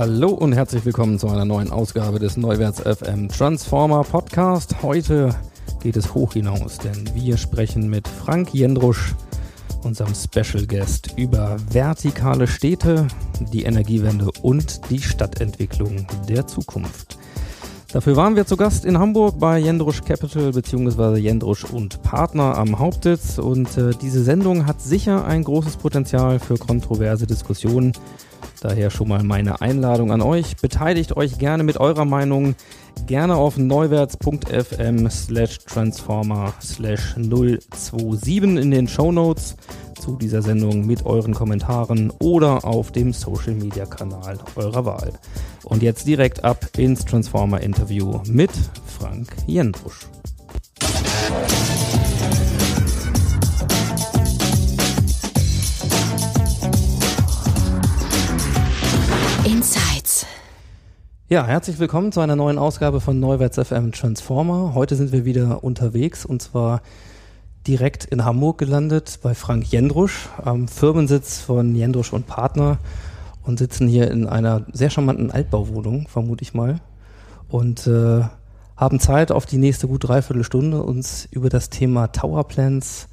Hallo und herzlich willkommen zu einer neuen Ausgabe des Neuwärts FM Transformer Podcast. Heute geht es hoch hinaus, denn wir sprechen mit Frank Jendrusch, unserem Special Guest, über vertikale Städte, die Energiewende und die Stadtentwicklung der Zukunft. Dafür waren wir zu Gast in Hamburg bei Jendrusch Capital bzw. Jendrusch und Partner am Hauptsitz und äh, diese Sendung hat sicher ein großes Potenzial für kontroverse Diskussionen. Daher schon mal meine Einladung an euch. Beteiligt euch gerne mit eurer Meinung gerne auf neuwärts.fm slash transformer slash 027 in den Show Notes zu dieser Sendung mit euren Kommentaren oder auf dem Social Media Kanal eurer Wahl. Und jetzt direkt ab ins Transformer Interview mit Frank Jendrusch. Ja, herzlich willkommen zu einer neuen Ausgabe von Neuwärts FM Transformer. Heute sind wir wieder unterwegs und zwar direkt in Hamburg gelandet bei Frank Jendrusch am Firmensitz von Jendrusch und Partner und sitzen hier in einer sehr charmanten Altbauwohnung, vermute ich mal. Und äh, haben Zeit auf die nächste gut dreiviertel Stunde uns über das Thema Towerplans,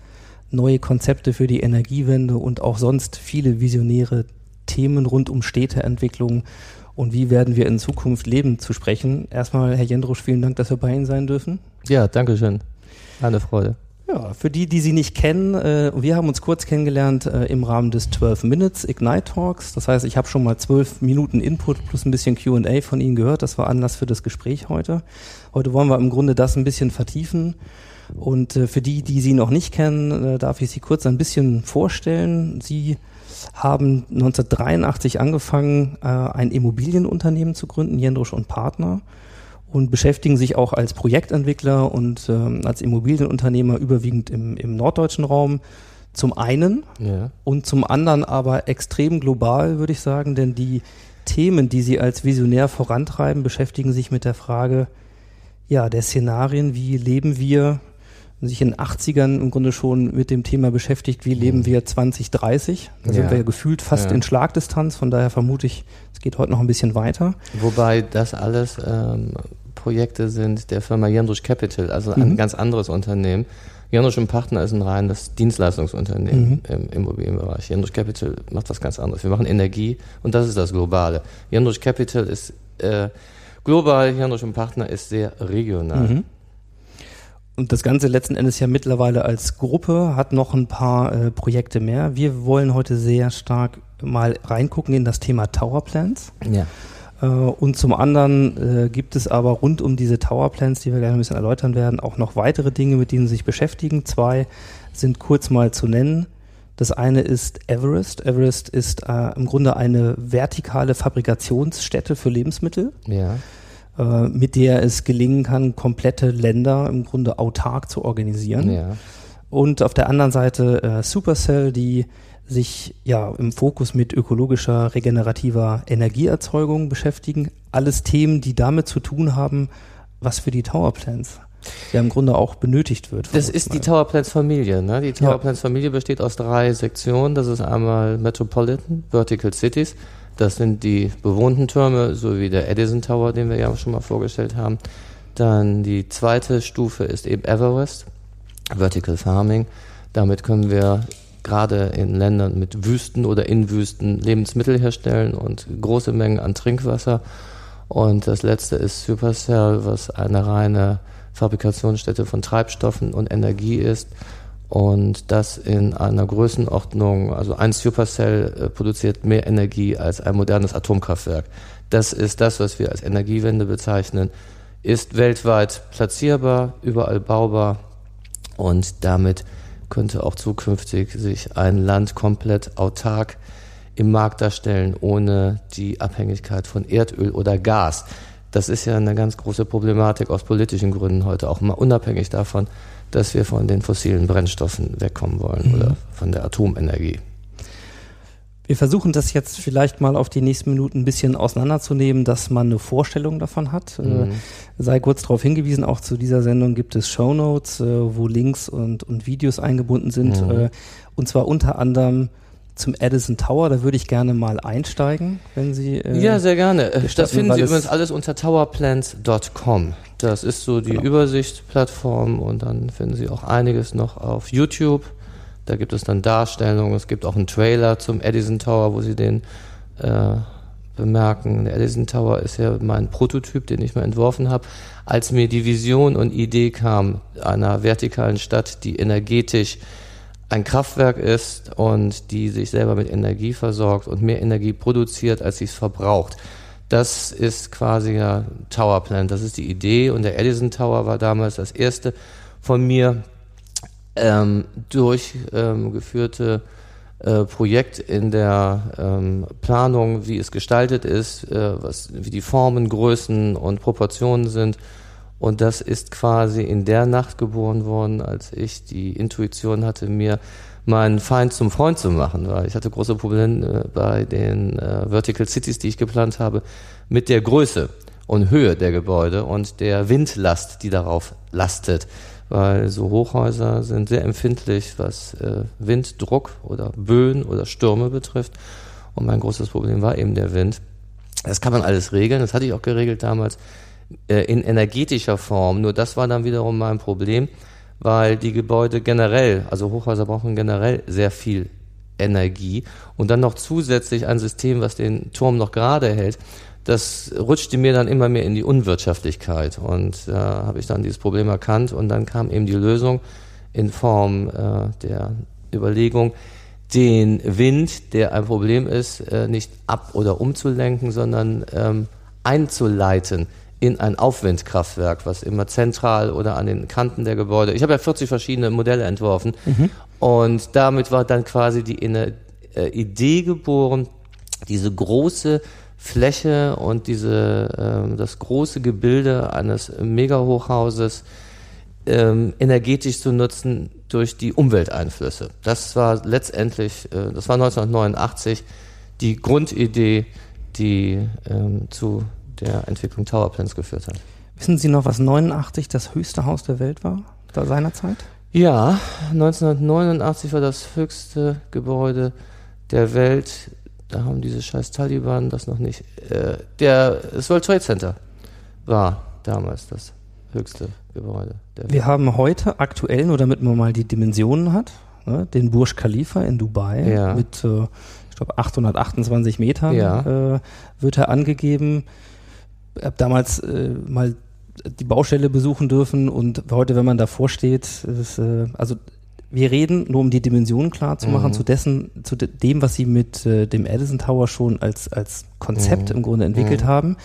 neue Konzepte für die Energiewende und auch sonst viele visionäre Themen rund um Städteentwicklung und wie werden wir in Zukunft leben zu sprechen. Erstmal, Herr Jendrusch, vielen Dank, dass wir bei Ihnen sein dürfen. Ja, danke schön. Eine Freude. Ja, für die, die Sie nicht kennen, äh, wir haben uns kurz kennengelernt äh, im Rahmen des 12 Minutes Ignite Talks. Das heißt, ich habe schon mal zwölf Minuten Input plus ein bisschen Q&A von Ihnen gehört. Das war Anlass für das Gespräch heute. Heute wollen wir im Grunde das ein bisschen vertiefen. Und äh, für die, die Sie noch nicht kennen, äh, darf ich Sie kurz ein bisschen vorstellen. Sie haben 1983 angefangen, äh, ein Immobilienunternehmen zu gründen, Jendrusch und Partner und beschäftigen sich auch als Projektentwickler und ähm, als Immobilienunternehmer überwiegend im, im norddeutschen Raum. Zum einen Ja. und zum anderen aber extrem global, würde ich sagen, denn die Themen, die sie als Visionär vorantreiben, beschäftigen sich mit der Frage, ja, der Szenarien, wie leben wir, sich in den 80ern im Grunde schon mit dem Thema beschäftigt, wie leben wir 2030. Da sind Ja. wir ja gefühlt fast Ja. in Schlagdistanz, von daher vermute ich, es geht heute noch ein bisschen weiter. Wobei das alles ähm, Projekte sind der Firma Jendrusch Capital, also ein Mhm. ganz anderes Unternehmen. Jendrusch und Partner ist ein reines Dienstleistungsunternehmen Mhm. im Immobilienbereich. Jendrusch Capital macht was ganz anderes. Wir machen Energie und das ist das Globale. Jendrusch Capital ist äh, global, Jendrusch und Partner ist sehr regional. Mhm. Und das Ganze letzten Endes ja mittlerweile als Gruppe hat noch ein paar äh, Projekte mehr. Wir wollen heute sehr stark mal reingucken in das Thema Towerplans. Ja. Äh, und zum anderen äh, gibt es aber rund um diese Towerplans, die wir gleich ein bisschen erläutern werden, auch noch weitere Dinge, mit denen sie sich beschäftigen. Zwei sind kurz mal zu nennen. Das eine ist Everest. Everest ist äh, im Grunde eine vertikale Fabrikationsstätte für Lebensmittel Ja. Äh, mit der es gelingen kann, komplette Länder im Grunde autark zu organisieren. Ja. Und auf der anderen Seite äh, Supercell, die sich ja im Fokus mit ökologischer, regenerativer Energieerzeugung beschäftigen. Alles Themen, die damit zu tun haben, was für die Towerplans ja im Grunde auch benötigt wird. Das ist die Towerplans Familie. Ne? Die Towerplans Familie besteht aus drei Sektionen. Das ist einmal Metropolitan, Vertical Cities. Das sind die bewohnten Türme, so wie der Edison Tower, den wir ja schon mal vorgestellt haben. Dann die zweite Stufe ist eben Everest, Vertical Farming. Damit können wir gerade in Ländern mit Wüsten oder in Wüsten Lebensmittel herstellen und große Mengen an Trinkwasser. Und das letzte ist Supercell, was eine reine Fabrikationsstätte von Treibstoffen und Energie ist. Und das in einer Größenordnung, also ein Supercell äh, produziert mehr Energie als ein modernes Atomkraftwerk. Das ist das, was wir als Energiewende bezeichnen ist weltweit platzierbar, überall baubar und damit könnte auch zukünftig sich ein Land komplett autark im Markt darstellen, ohne die Abhängigkeit von Erdöl oder Gas. Das ist ja eine ganz große Problematik aus politischen Gründen heute, auch mal unabhängig davon, dass wir von den fossilen Brennstoffen wegkommen wollen mhm. oder von der Atomenergie. Wir versuchen das jetzt vielleicht mal auf die nächsten Minuten ein bisschen auseinanderzunehmen, dass man eine Vorstellung davon hat. Äh, mhm. Sei kurz darauf hingewiesen, auch zu dieser Sendung gibt es Show Notes, äh, wo Links und, und Videos eingebunden sind. Mhm. Äh, und zwar unter anderem zum Edison Tower. Da würde ich gerne mal einsteigen, wenn Sie. Äh, ja, sehr gerne. Das finden Sie übrigens alles unter towerplans.com. Das ist so die genau. Übersichtsplattform und dann finden Sie auch einiges noch auf YouTube. Da gibt es dann Darstellungen, es gibt auch einen Trailer zum Edison Tower, wo Sie den äh, bemerken. Der Edison Tower ist ja mein Prototyp, den ich mal entworfen habe. Als mir die Vision und Idee kam einer vertikalen Stadt, die energetisch ein Kraftwerk ist und die sich selber mit Energie versorgt und mehr Energie produziert, als sie es verbraucht. Das ist quasi ja Tower Plant, das ist die Idee und der Edison Tower war damals das erste von mir ähm, durchgeführte ähm, äh, Projekt in der ähm, Planung, wie es gestaltet ist, äh, was, wie die Formen, Größen und Proportionen sind. Und das ist quasi in der Nacht geboren worden, als ich die Intuition hatte, mir meinen Feind zum Freund zu machen, weil ich hatte große Probleme äh, bei den äh, Vertical Cities, die ich geplant habe, mit der Größe und Höhe der Gebäude und der Windlast, die darauf lastet weil so Hochhäuser sind sehr empfindlich, was äh, Winddruck oder Böen oder Stürme betrifft. Und mein großes Problem war eben der Wind. Das kann man alles regeln, das hatte ich auch geregelt damals in energetischer Form. Nur das war dann wiederum mein Problem, weil die Gebäude generell, also Hochhäuser brauchen generell sehr viel Energie. Und dann noch zusätzlich ein System, was den Turm noch gerade hält das rutschte mir dann immer mehr in die Unwirtschaftlichkeit. Und da äh, habe ich dann dieses Problem erkannt und dann kam eben die Lösung in Form äh, der Überlegung, den Wind, der ein Problem ist, äh, nicht ab- oder umzulenken, sondern ähm, einzuleiten in ein Aufwindkraftwerk, was immer zentral oder an den Kanten der Gebäude. Ich habe ja 40 verschiedene Modelle entworfen mhm. und damit war dann quasi die äh, Idee geboren, diese große Fläche und diese, äh, das große Gebilde eines Mega-Hochhauses ähm, energetisch zu nutzen durch die Umwelteinflüsse. Das war letztendlich, äh, das war 1989 die Grundidee, die ähm, zu der Entwicklung Tower Plans geführt hat. Wissen Sie noch, was 89 das höchste Haus der Welt war, da seinerzeit? Ja, 1989 war das höchste Gebäude der Welt da haben diese scheiß Taliban das noch nicht. Äh, der, das World Trade Center war damals das höchste Gebäude. Wir haben heute aktuell, nur damit man mal die Dimensionen hat, ne, den Burj Khalifa in Dubai ja. mit, äh, ich glaube, 828 Metern ja. äh, wird er angegeben. Ich habe damals äh, mal die Baustelle besuchen dürfen und heute, wenn man davor steht, ist, äh, also wir reden, nur um die Dimensionen klar zu machen, mhm. zu dessen, zu de dem, was sie mit äh, dem Edison Tower schon als, als Konzept mhm. im Grunde entwickelt mhm. haben.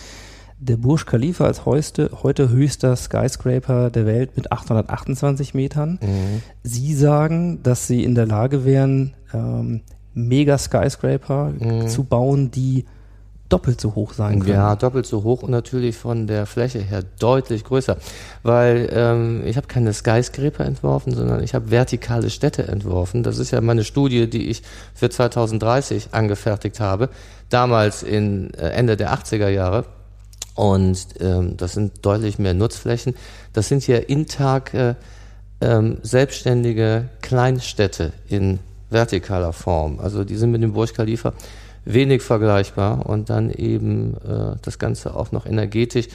Der Burj Khalifa als heute, heute höchster Skyscraper der Welt mit 828 Metern. Mhm. Sie sagen, dass sie in der Lage wären, ähm, Mega Skyscraper mhm. zu bauen, die doppelt so hoch sein können. Ja, doppelt so hoch und natürlich von der Fläche her deutlich größer. Weil ähm, ich habe keine Skyscraper entworfen, sondern ich habe vertikale Städte entworfen. Das ist ja meine Studie, die ich für 2030 angefertigt habe. Damals in äh, Ende der 80er Jahre. Und ähm, das sind deutlich mehr Nutzflächen. Das sind ja intag äh, ähm, selbstständige Kleinstädte in vertikaler Form. Also die sind mit dem Burj Khalifa wenig vergleichbar und dann eben äh, das Ganze auch noch energetisch.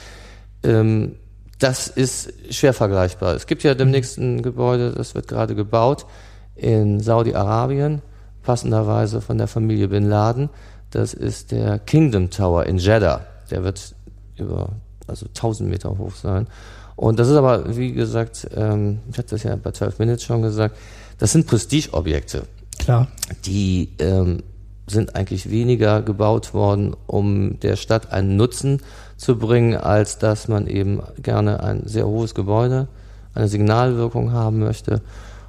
Ähm, das ist schwer vergleichbar. Es gibt ja demnächst ein Gebäude, das wird gerade gebaut in Saudi-Arabien, passenderweise von der Familie Bin Laden. Das ist der Kingdom Tower in Jeddah. Der wird über also 1000 Meter hoch sein. Und das ist aber, wie gesagt, ähm, ich hatte das ja bei 12 Minutes schon gesagt, das sind Prestigeobjekte. Klar. Die ähm, sind eigentlich weniger gebaut worden, um der Stadt einen Nutzen zu bringen, als dass man eben gerne ein sehr hohes Gebäude, eine Signalwirkung haben möchte.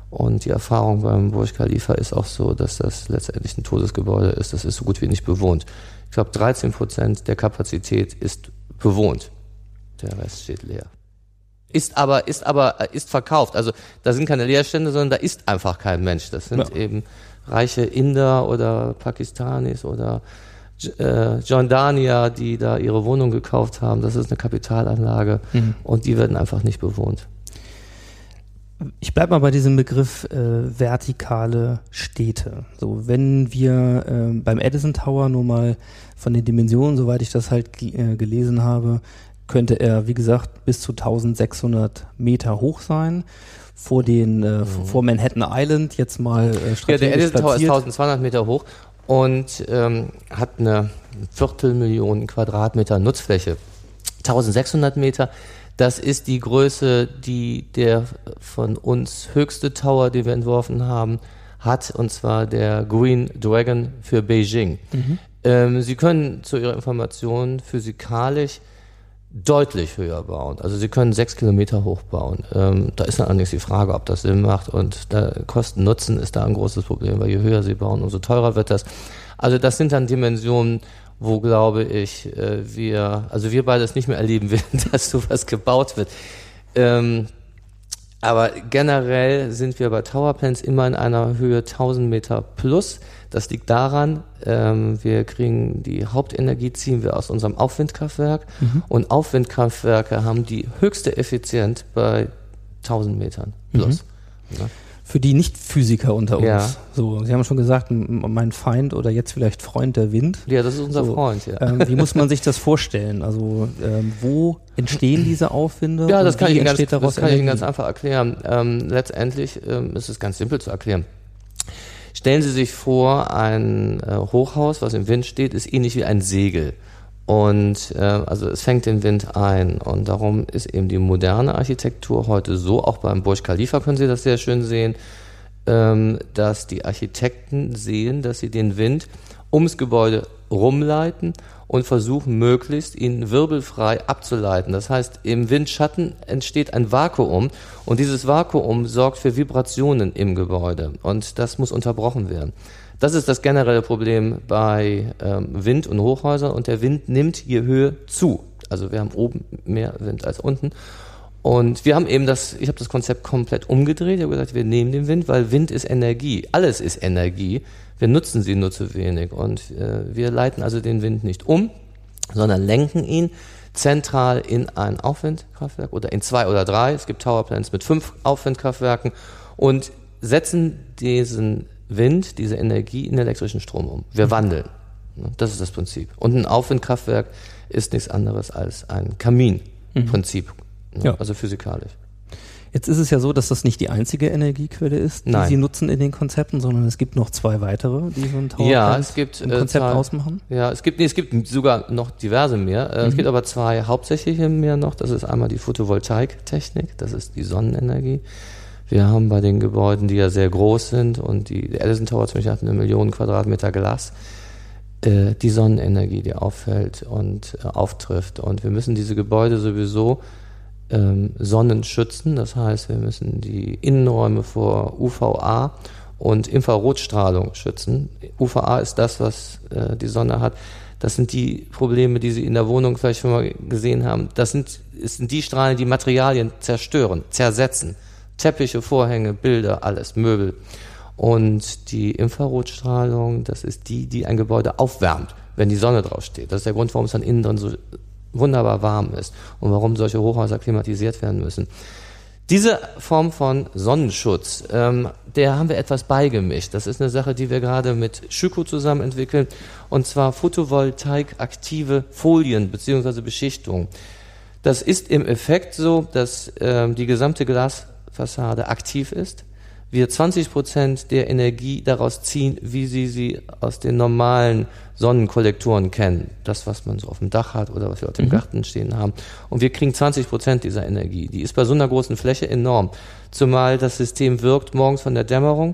Und die Erfahrung beim Burj Khalifa ist auch so, dass das letztendlich ein Todesgebäude ist. Das ist so gut wie nicht bewohnt. Ich glaube, 13 Prozent der Kapazität ist bewohnt. Der Rest steht leer. Ist aber, ist aber, äh, ist verkauft. Also da sind keine Leerstände, sondern da ist einfach kein Mensch. Das sind Ja. eben reiche Inder oder Pakistanis oder äh, Jordanier, die da ihre Wohnung gekauft haben. Das ist eine Kapitalanlage Mhm. und die werden einfach nicht bewohnt. Ich bleibe mal bei diesem Begriff äh, vertikale Städte. So, wenn wir ähm, beim Edison Tower nur mal von den Dimensionen, soweit ich das halt äh, gelesen habe, könnte er, wie gesagt, bis zu 1600 Meter hoch sein. Vor den, äh, vor Manhattan Island jetzt mal äh, Ja, der strategisch Edison Tower ist platziert. 1200 Meter hoch und ähm, hat eine Viertelmillion Quadratmeter Nutzfläche. 1600 Meter, das ist die Größe, die der von uns höchste Tower, den wir entworfen haben, hat, und zwar der Green Dragon für Beijing. Ähm, Sie können zu Ihrer Information physikalisch deutlich höher bauen. Also Sie können sechs Kilometer hoch bauen. Ähm, da ist dann allerdings die Frage, ob das Sinn macht und da Kosten-Nutzen ist da ein großes Problem, weil je höher Sie bauen, umso teurer wird das. Also das sind dann Dimensionen, wo glaube ich, äh, wir, also wir beide es nicht mehr erleben werden, dass sowas gebaut wird. Ähm, aber generell sind wir bei Towerplans immer in einer Höhe 1000 Meter plus. Das liegt daran, ähm, wir kriegen die Hauptenergie ziehen wir aus unserem Aufwindkraftwerk und Aufwindkraftwerke haben die höchste Effizienz bei 1000 Metern plus. Ja. Für die Nicht-Physiker unter uns. Ja. So, Sie haben schon gesagt, mein Feind oder jetzt vielleicht Freund der Wind. ja, das ist unser So, Freund, ja. Ähm, wie muss man sich das vorstellen? Also ähm, wo entstehen diese Aufwinde? Ja, das kann, ich Ihnen ganz, das kann ich Ihnen ganz einfach erklären. Ähm, letztendlich ähm, ist es ganz simpel zu erklären. Stellen Sie sich vor, ein äh, Hochhaus, was im Wind steht, ist ähnlich wie ein Segel. Und äh, also es fängt den Wind ein. Und darum ist eben die moderne Architektur heute so, auch beim Burj Khalifa können Sie das sehr schön sehen, ähm, dass die Architekten sehen, dass sie den Wind ums Gebäude rumleiten und versuchen möglichst ihn wirbelfrei abzuleiten. Das heißt, im Windschatten entsteht ein Vakuum und dieses Vakuum sorgt für Vibrationen im Gebäude und das muss unterbrochen werden. Das ist das generelle Problem bei ähm, Wind und Hochhäusern und der Wind nimmt je Höhe zu. Also wir haben oben mehr Wind als unten. Und wir haben eben das, ich habe das Konzept komplett umgedreht. Ich habe gesagt, wir nehmen den Wind, weil Wind ist Energie. Alles ist Energie. Wir nutzen sie nur zu wenig. Und äh, wir leiten also den Wind nicht um, sondern lenken ihn zentral in ein Aufwindkraftwerk oder in zwei oder drei. Es gibt Towerplants mit fünf Aufwindkraftwerken und setzen diesen Wind, diese Energie in elektrischen Strom um. Wir wandeln. Ne, Das ist das Prinzip. Und ein Aufwindkraftwerk ist nichts anderes als ein Kaminprinzip. ne, Ja. Also physikalisch. Jetzt ist es ja so, dass das nicht die einzige Energiequelle ist, die Nein. Sie nutzen in den Konzepten, sondern es gibt noch zwei weitere, die so ein Tower Ja, es gibt, im äh, Konzept zwei- ausmachen. Ja, es gibt, nee, es gibt sogar noch diverse mehr. Äh, Es gibt aber zwei hauptsächliche mehr noch. Das ist einmal die Photovoltaiktechnik, das ist die Sonnenenergie. Wir haben bei den Gebäuden, die ja sehr groß sind und die der Edison Tower zum Beispiel hat eine Million Quadratmeter Glas, äh, die Sonnenenergie, die auffällt und äh, auftrifft. Und wir müssen diese Gebäude sowieso ähm, Sonnenschützen. Das heißt, wir müssen die Innenräume vor UVA und Infrarotstrahlung schützen. UVA ist das, was äh, die Sonne hat. Das sind die Probleme, die Sie in der Wohnung vielleicht schon mal gesehen haben. Das sind, es sind die Strahlen, die Materialien zerstören, zersetzen. Teppiche, Vorhänge, Bilder, alles, Möbel. Und die Infrarotstrahlung, das ist die, die ein Gebäude aufwärmt, wenn die Sonne drauf steht. Das ist der Grund, warum es dann innen drin so wunderbar warm ist und warum solche Hochhäuser klimatisiert werden müssen. Diese Form von Sonnenschutz, ähm, der haben wir etwas beigemischt. Das ist eine Sache, die wir gerade mit Schüko zusammen entwickeln, und zwar Photovoltaik-aktive Folien beziehungsweise Beschichtung. Das ist im Effekt so, dass ähm, die gesamte Glasfassade aktiv ist. Wir 20 Prozent der Energie daraus ziehen, wie Sie sie aus den normalen Sonnenkollektoren kennen. Das, was man so auf dem Dach hat oder was wir auf dem Garten stehen haben. Und wir kriegen 20 Prozent dieser Energie. Die ist bei so einer großen Fläche enorm. Zumal das System wirkt morgens von der Dämmerung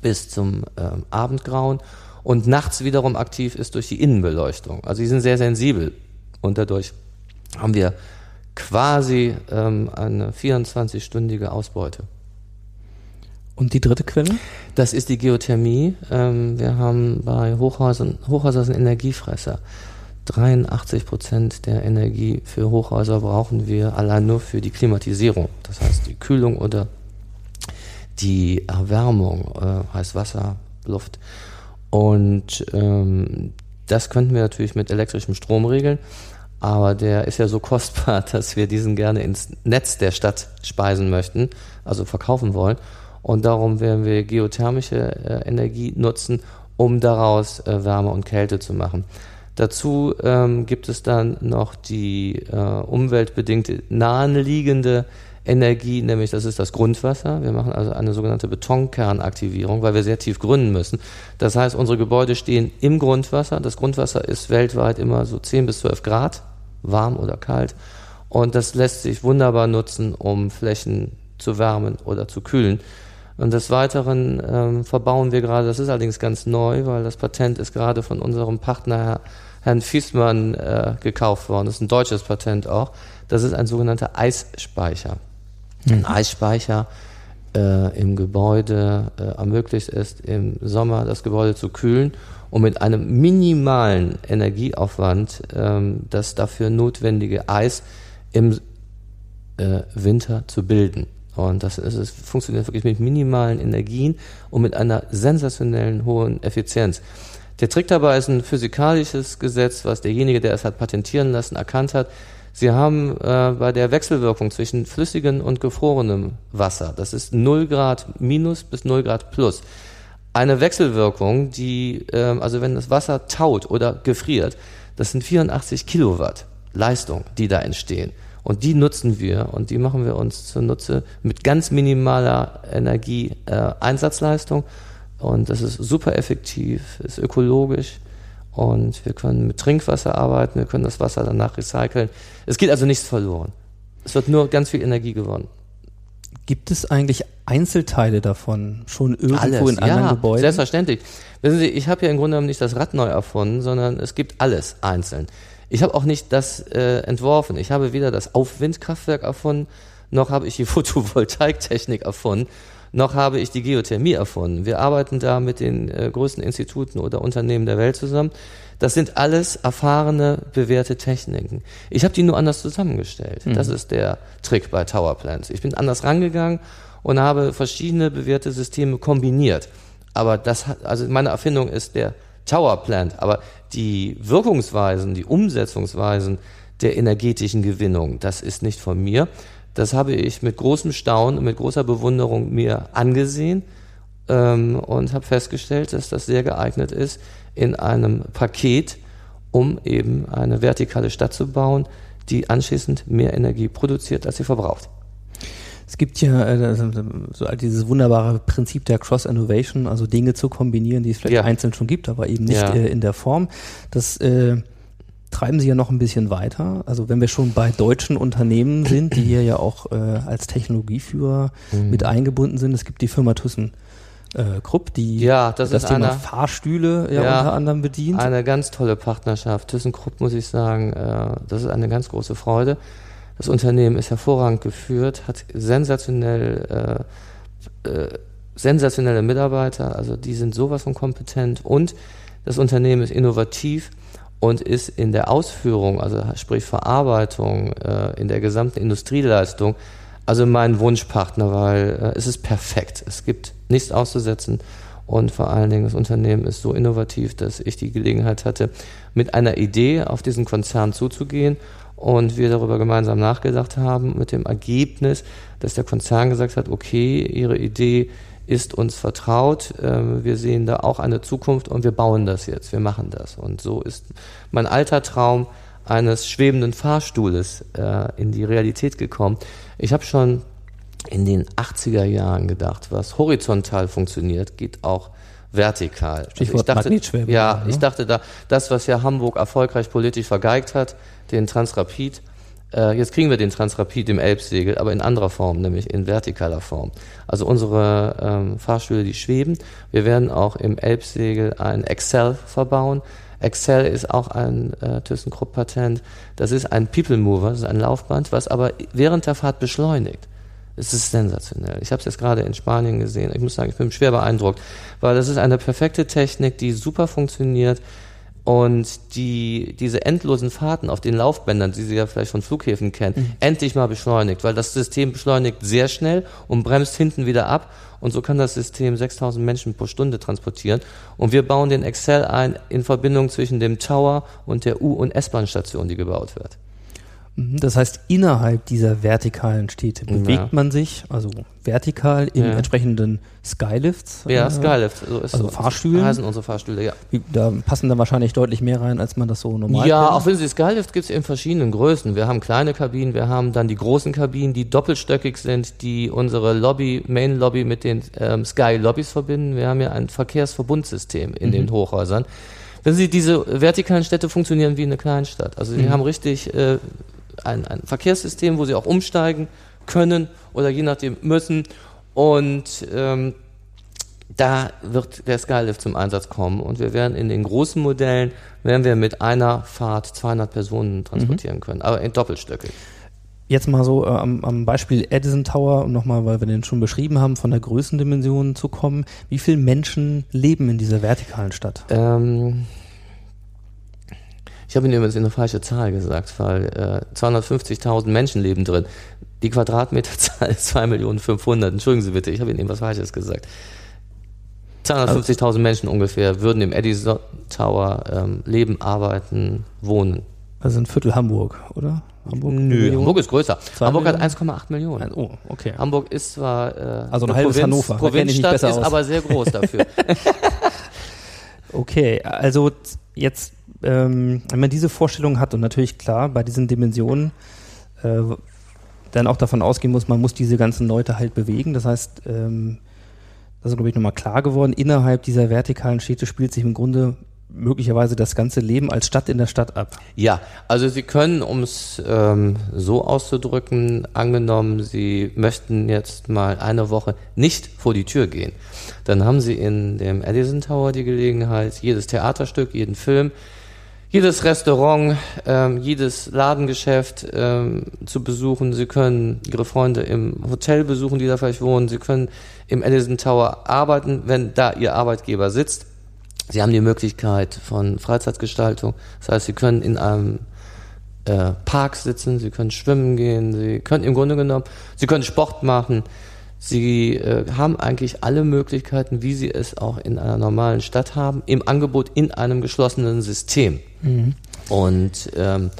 bis zum ähm, Abendgrauen und nachts wiederum aktiv ist durch die Innenbeleuchtung. Also sie sind sehr sensibel und dadurch haben wir quasi ähm, eine 24-stündige Ausbeute. Und die dritte Quelle? Das ist die Geothermie. Ähm, wir haben bei Hochhäusern, Hochhäuser sind Energiefresser. 83 Prozent der Energie für Hochhäuser brauchen wir allein nur für die Klimatisierung. Das heißt, die Kühlung oder die Erwärmung, äh, heißt Wasser, Luft. Und ähm, das könnten wir natürlich mit elektrischem Strom regeln, aber der ist ja so kostbar, dass wir diesen gerne ins Netz der Stadt speisen möchten, also verkaufen wollen. Und darum werden wir geothermische äh, Energie nutzen, um daraus äh, Wärme und Kälte zu machen. Dazu ähm, gibt es dann noch die äh, umweltbedingte naheliegende Energie, nämlich das ist das Grundwasser. Wir machen also eine sogenannte Betonkernaktivierung, weil wir sehr tief gründen müssen. Das heißt, unsere Gebäude stehen im Grundwasser. Das Grundwasser ist weltweit immer so 10 bis 12 Grad, warm oder kalt. Und das lässt sich wunderbar nutzen, um Flächen zu wärmen oder zu kühlen. Und des Weiteren ähm, verbauen wir gerade, das ist allerdings ganz neu, weil das Patent ist gerade von unserem Partner Herrn Fiesmann äh, gekauft worden. Das ist ein deutsches Patent auch. Das ist ein sogenannter Eisspeicher. Ein mhm. Eisspeicher äh, im Gebäude äh, ermöglicht es, im Sommer das Gebäude zu kühlen und mit einem minimalen Energieaufwand ähm, das dafür notwendige Eis im äh, Winter zu bilden. Und das ist, es funktioniert wirklich mit minimalen Energien und mit einer sensationellen hohen Effizienz. Der Trick dabei ist ein physikalisches Gesetz, was derjenige, der es hat patentieren lassen, erkannt hat. Sie haben äh, bei der Wechselwirkung zwischen flüssigem und gefrorenem Wasser, das ist 0 Grad minus bis 0 Grad plus, eine Wechselwirkung, die, äh, also wenn das Wasser taut oder gefriert, das sind 84 Kilowatt Leistung, die da entstehen. Und die nutzen wir und die machen wir uns zunutze mit ganz minimaler Energieeinsatzleistung. Äh, und das ist super effektiv, ist ökologisch und wir können mit Trinkwasser arbeiten, wir können das Wasser danach recyceln. Es geht also nichts verloren. Es wird nur ganz viel Energie gewonnen. Gibt es eigentlich Einzelteile davon schon irgendwo alles, in anderen ja, Gebäuden? Selbstverständlich. Wissen Sie, ich habe ja im Grunde genommen nicht das Rad neu erfunden, sondern es gibt alles einzeln. Ich habe auch nicht das äh, entworfen. Ich habe weder das Aufwindkraftwerk erfunden, noch habe ich die Photovoltaiktechnik erfunden, noch habe ich die Geothermie erfunden. Wir arbeiten da mit den äh, größten Instituten oder Unternehmen der Welt zusammen. Das sind alles erfahrene, bewährte Techniken. Ich habe die nur anders zusammengestellt. Mhm. Das ist der Trick bei Tower Plants. Ich bin anders rangegangen und habe verschiedene bewährte Systeme kombiniert. Aber das hat, also meine Erfindung ist der Tower Plant. Aber die Wirkungsweisen, die Umsetzungsweisen der energetischen Gewinnung, das ist nicht von mir. Das habe ich mit großem Staunen und mit großer Bewunderung mir angesehen ähm, und habe festgestellt, dass das sehr geeignet ist in einem Paket, um eben eine vertikale Stadt zu bauen, die anschließend mehr Energie produziert, als sie verbraucht. Es gibt ja äh, so dieses wunderbare Prinzip der Cross-Innovation, also Dinge zu kombinieren, die es vielleicht ja. einzeln schon gibt, aber eben nicht ja. äh, in der Form. Das äh, treiben sie ja noch ein bisschen weiter. Also wenn wir schon bei deutschen Unternehmen sind, die hier ja auch äh, als Technologieführer mhm. mit eingebunden sind, es gibt die Firma Thyssen äh, Krupp, die ja, das, das Thema eine, Fahrstühle ja, ja, unter anderem bedient. Eine ganz tolle Partnerschaft. ThyssenKrupp muss ich sagen, äh, das ist eine ganz große Freude. Das Unternehmen ist hervorragend geführt, hat sensationell äh, äh, sensationelle Mitarbeiter, also die sind sowas von kompetent und das Unternehmen ist innovativ und ist in der Ausführung, also sprich Verarbeitung, äh, in der gesamten Industrieleistung, also mein Wunschpartner, weil äh, es ist perfekt. Es gibt nichts auszusetzen und vor allen Dingen das Unternehmen ist so innovativ, dass ich die Gelegenheit hatte, mit einer Idee auf diesen Konzern zuzugehen und wir darüber gemeinsam nachgedacht haben mit dem Ergebnis, dass der Konzern gesagt hat, okay, Ihre Idee ist uns vertraut. Ähm, wir sehen da auch eine Zukunft und wir bauen das jetzt, wir machen das. Und so ist mein alter Traum eines schwebenden Fahrstuhles äh, in die Realität gekommen. Ich habe schon in den 80er Jahren gedacht, was horizontal funktioniert, geht auch vertikal. Stichwort also ich dachte, ja, ich dachte da, das, was ja Hamburg erfolgreich politisch vergeigt hat, den Transrapid, äh, jetzt kriegen wir den Transrapid im Elbsegel, aber in anderer Form, nämlich in vertikaler Form. Also unsere ähm, Fahrstühle, die schweben. Wir werden auch im Elbsegel ein Excel verbauen. Excel ist auch ein äh, ThyssenKrupp-Patent. Das ist ein People Mover, das ist ein Laufband, was aber während der Fahrt beschleunigt. Es ist sensationell. Ich habe es jetzt gerade in Spanien gesehen. Ich muss sagen, ich bin schwer beeindruckt, weil das ist eine perfekte Technik, die super funktioniert und die diese endlosen Fahrten auf den Laufbändern, die Sie ja vielleicht von Flughäfen kennen, Mhm. endlich mal beschleunigt, weil das System beschleunigt sehr schnell und bremst hinten wieder ab und so kann das System 6000 Menschen pro Stunde transportieren und wir bauen den Excel ein in Verbindung zwischen dem Tower und der U- und S-Bahn-Station, die gebaut wird. Mhm, Das heißt, innerhalb dieser vertikalen Städte Ja. bewegt man sich, also vertikal in Ja. entsprechenden Skylifts. Ja, äh, Skylift. So ist also so. Fahrstühlen? Heißen unsere Fahrstühle, ja. Da passen dann wahrscheinlich deutlich mehr rein, als man das so normal Ja, kennt. auch wenn Sie Skylift gibt es in verschiedenen Größen. Wir haben kleine Kabinen, wir haben dann die großen Kabinen, die doppelstöckig sind, die unsere Lobby, Main Lobby mit den ähm, Sky Lobbys verbinden. Wir haben ja ein Verkehrsverbundsystem in den Hochhäusern. Wenn Sie diese vertikalen Städte funktionieren wie eine Kleinstadt. Also Sie haben richtig äh, ein, ein Verkehrssystem, wo Sie auch umsteigen können oder je nachdem müssen. Und ähm, da wird der Skylift zum Einsatz kommen und wir werden in den großen Modellen, werden wir mit einer Fahrt 200 Personen transportieren können, aber in Doppelstöcke. Jetzt mal so äh, am, am Beispiel Edison Tower, um nochmal, weil wir den schon beschrieben haben, von der Größendimension zu kommen. Wie viele Menschen leben in dieser vertikalen Stadt? Ähm, ich habe Ihnen übrigens eine falsche Zahl gesagt, weil äh, 250.000 Menschen leben drin. Die Quadratmeterzahl ist 2.500.000. Entschuldigen Sie bitte, ich habe Ihnen was Falsches gesagt. 250.000 Menschen ungefähr würden im Edison Tower ähm, leben, arbeiten, wohnen. Also ein Viertel Hamburg, oder? Hamburg? Nö, Million? Hamburg ist größer. Hamburg hat Millionen? 1,8 Millionen. Oh, okay. Hamburg ist zwar äh, Also ein eine halbes Provinz, Hannover, Provinzstadt, ist aus. aber sehr groß dafür. Okay, also jetzt, ähm, wenn man diese Vorstellung hat und natürlich klar bei diesen Dimensionen äh, dann auch davon ausgehen muss, man muss diese ganzen Leute halt bewegen. Das heißt, ähm, das ist, glaube ich, nochmal klar geworden, innerhalb dieser vertikalen Städte spielt sich im Grunde möglicherweise das ganze Leben als Stadt in der Stadt ab. ja, also Sie können, um es ähm, so auszudrücken, angenommen, Sie möchten jetzt mal eine Woche nicht vor die Tür gehen, dann haben Sie in dem Edison Tower die Gelegenheit, jedes Theaterstück, jeden Film, jedes Restaurant, ähm, jedes Ladengeschäft ähm, zu besuchen. Sie können Ihre Freunde im Hotel besuchen, die da vielleicht wohnen. Sie können im Edison Tower arbeiten, wenn da Ihr Arbeitgeber sitzt. Sie haben die Möglichkeit von Freizeitgestaltung. Das heißt, Sie können in einem äh, Park sitzen, Sie können schwimmen gehen, Sie können im Grunde genommen, Sie können Sport machen. Sie äh, haben eigentlich alle Möglichkeiten, wie Sie es auch in einer normalen Stadt haben, im Angebot in einem geschlossenen System. Und ähm,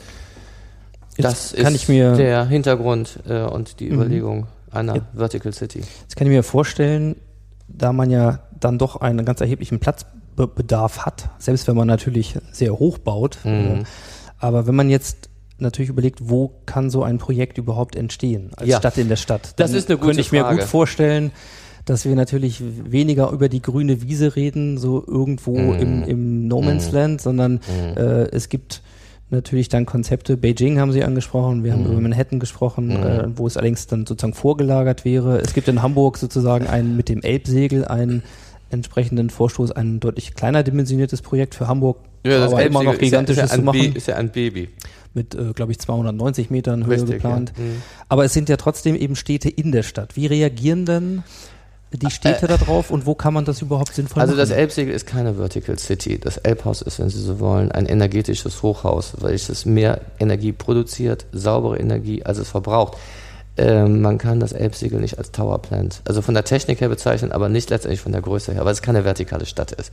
Jetzt das ist der Hintergrund äh, und die Überlegung einer Vertical City. Jetzt kann ich mir vorstellen, da man ja dann doch einen ganz erheblichen Platzbedarf hat, selbst wenn man natürlich sehr hoch baut, Mhm. äh, aber wenn man jetzt natürlich überlegt, wo kann so ein Projekt überhaupt entstehen als Ja. Stadt in der Stadt, Das ist eine gute könnte ich mir Frage. gut vorstellen, dass wir natürlich weniger über die grüne Wiese reden, so irgendwo Mhm. im, im No Man's Land, sondern äh, es gibt natürlich dann Konzepte. Beijing haben Sie angesprochen, wir haben Mhm. über Manhattan gesprochen, äh, wo es allerdings dann sozusagen vorgelagert wäre. Es gibt in Hamburg sozusagen ein mit dem Elbsegel einen entsprechenden Vorstoß, ein deutlich kleiner dimensioniertes Projekt für Hamburg, aber immer noch gigantisches ist ja, zu ist ja ein machen Ba- ist ja ein Baby. Mit, äh, glaube ich, 290 Metern Höhe Richtig, geplant. ja. Mhm. Aber es sind ja trotzdem eben Städte in der Stadt. Wie reagieren denn die Städte darauf und wo kann man das überhaupt sinnvoll Also das machen? Elbsegel ist keine Vertical City. Das Elbhaus ist, wenn Sie so wollen, ein energetisches Hochhaus, welches mehr Energie produziert, saubere Energie, als es verbraucht. Ähm, man kann das Elbsegel nicht als Tower Plant, also von der Technik her bezeichnen, aber nicht letztendlich von der Größe her, weil es keine vertikale Stadt ist.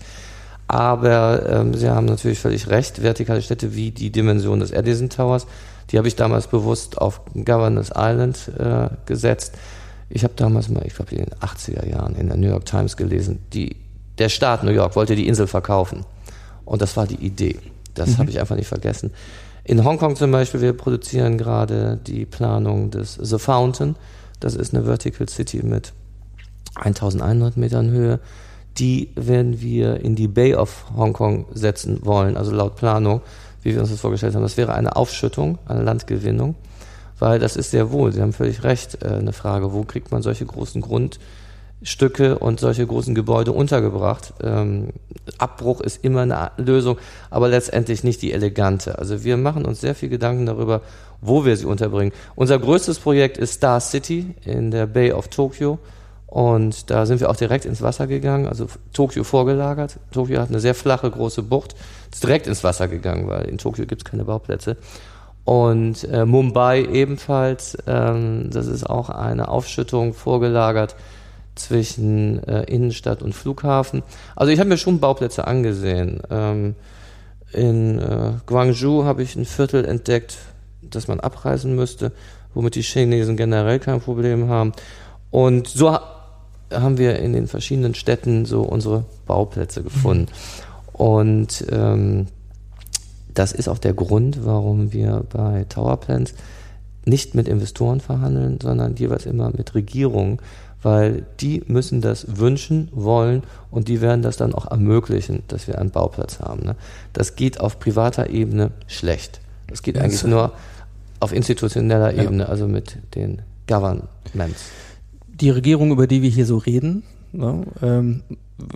Aber ähm, Sie haben natürlich völlig recht, vertikale Städte wie die Dimension des Edison Towers, die habe ich damals bewusst auf Governors Island äh, gesetzt. Ich habe damals mal, ich glaube in den 80er Jahren in der New York Times gelesen, die, der Staat New York wollte die Insel verkaufen. Und das war die Idee. Das habe ich einfach nicht vergessen. In Hongkong zum Beispiel, wir produzieren gerade die Planung des The Fountain. Das ist eine Vertical City mit 1100 Metern Höhe. Die werden wir in die Bay of Hongkong setzen wollen, also laut Planung, wie wir uns das vorgestellt haben. Das wäre eine Aufschüttung, eine Landgewinnung, weil das ist sehr wohl, Sie haben völlig recht, äh, eine Frage, wo kriegt man solche großen Stücke und solche großen Gebäude untergebracht. Ähm, Abbruch ist immer eine Lösung, aber letztendlich nicht die elegante. Also wir machen uns sehr viel Gedanken darüber, wo wir sie unterbringen. Unser größtes Projekt ist Star City in der Bay of Tokyo. Und da sind wir auch direkt ins Wasser gegangen, also Tokio vorgelagert. Tokio hat eine sehr flache, große Bucht, ist direkt ins Wasser gegangen, weil in Tokio gibt es keine Bauplätze. Und äh, Mumbai ebenfalls, ähm, das ist auch eine Aufschüttung vorgelagert zwischen äh, Innenstadt und Flughafen. Also ich habe mir schon Bauplätze angesehen. Ähm, in äh, Guangzhou habe ich ein Viertel entdeckt, das man abreißen müsste, womit die Chinesen generell kein Problem haben. Und so haben wir in den verschiedenen Städten so unsere Bauplätze gefunden. Und ähm, das ist auch der Grund, warum wir bei Towerplans nicht mit Investoren verhandeln, sondern jeweils immer mit Regierungen, weil die müssen das wünschen, wollen und die werden das dann auch ermöglichen, dass wir einen Bauplatz haben. Ne? Das geht auf privater Ebene schlecht. Das geht eigentlich nur auf institutioneller Ebene, also mit den Governments die Regierung, über die wir hier so reden, ne, ähm,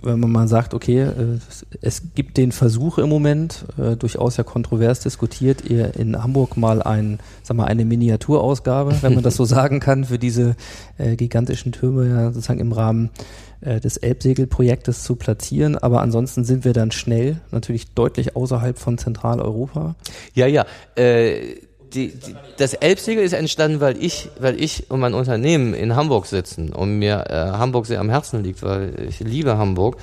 wenn man mal sagt, okay, äh, es gibt den Versuch im Moment, äh, durchaus ja kontrovers diskutiert, ihr in Hamburg mal ein, sag mal, eine Miniaturausgabe, wenn man das so sagen kann, für diese äh, gigantischen Türme ja sozusagen im Rahmen äh, des Elbsegelprojektes zu platzieren. Aber ansonsten sind wir dann schnell natürlich deutlich außerhalb von Zentraleuropa. Ja, ja. Äh die, die, das Elbsegel ist entstanden, weil ich, weil ich und mein Unternehmen in Hamburg sitzen und mir äh, Hamburg sehr am Herzen liegt, weil ich liebe Hamburg.